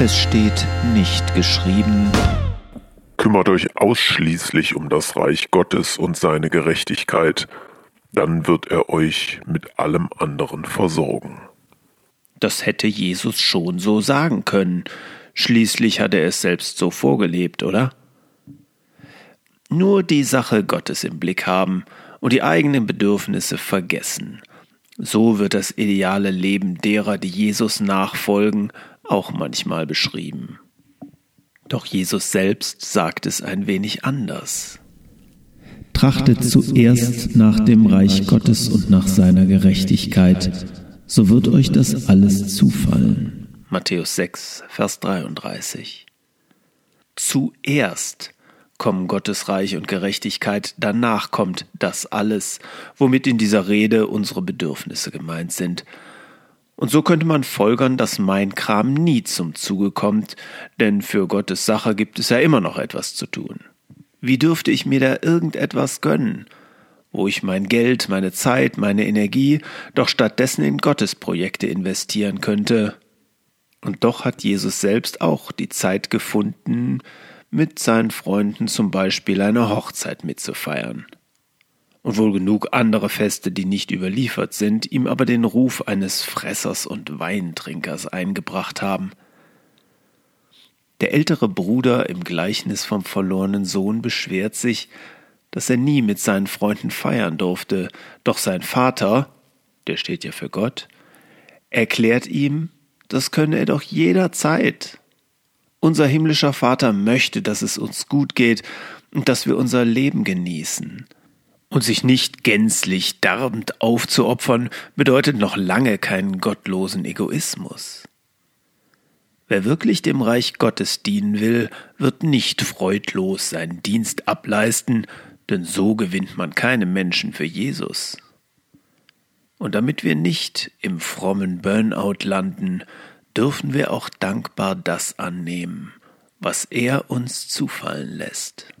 Es steht nicht geschrieben. Kümmert euch ausschließlich um das Reich Gottes und seine Gerechtigkeit, dann wird er euch mit allem anderen versorgen. Das hätte Jesus schon so sagen können. Schließlich hat er es selbst so vorgelebt, oder? Nur die Sache Gottes im Blick haben und die eigenen Bedürfnisse vergessen. So wird das ideale Leben derer, die Jesus nachfolgen, auch manchmal beschrieben. Doch Jesus selbst sagt es ein wenig anders. Trachtet zuerst nach dem Reich Gottes und nach seiner Gerechtigkeit, so wird euch das alles zufallen. Matthäus 6, Vers 33. Zuerst kommen Gottes Reich und Gerechtigkeit, danach kommt das alles, womit in dieser Rede unsere Bedürfnisse gemeint sind. Und so könnte man folgern, dass mein Kram nie zum Zuge kommt, denn für Gottes Sache gibt es ja immer noch etwas zu tun. Wie dürfte ich mir da irgendetwas gönnen, wo ich mein Geld, meine Zeit, meine Energie doch stattdessen in Gottes Projekte investieren könnte? Und doch hat Jesus selbst auch die Zeit gefunden, mit seinen Freunden zum Beispiel eine Hochzeit mitzufeiern. Und wohl genug andere Feste, die nicht überliefert sind, ihm aber den Ruf eines Fressers und Weintrinkers eingebracht haben – der ältere Bruder im Gleichnis vom verlorenen Sohn beschwert sich, dass er nie mit seinen Freunden feiern durfte, doch sein Vater, der steht ja für Gott, erklärt ihm, das könne er doch jederzeit. Unser himmlischer Vater möchte, dass es uns gut geht und dass wir unser Leben genießen. Und sich nicht gänzlich darbend aufzuopfern, bedeutet noch lange keinen gottlosen Egoismus. Wer wirklich dem Reich Gottes dienen will, wird nicht freudlos seinen Dienst ableisten, denn so gewinnt man keine Menschen für Jesus. Und damit wir nicht im frommen Burnout landen, dürfen wir auch dankbar das annehmen, was er uns zufallen lässt.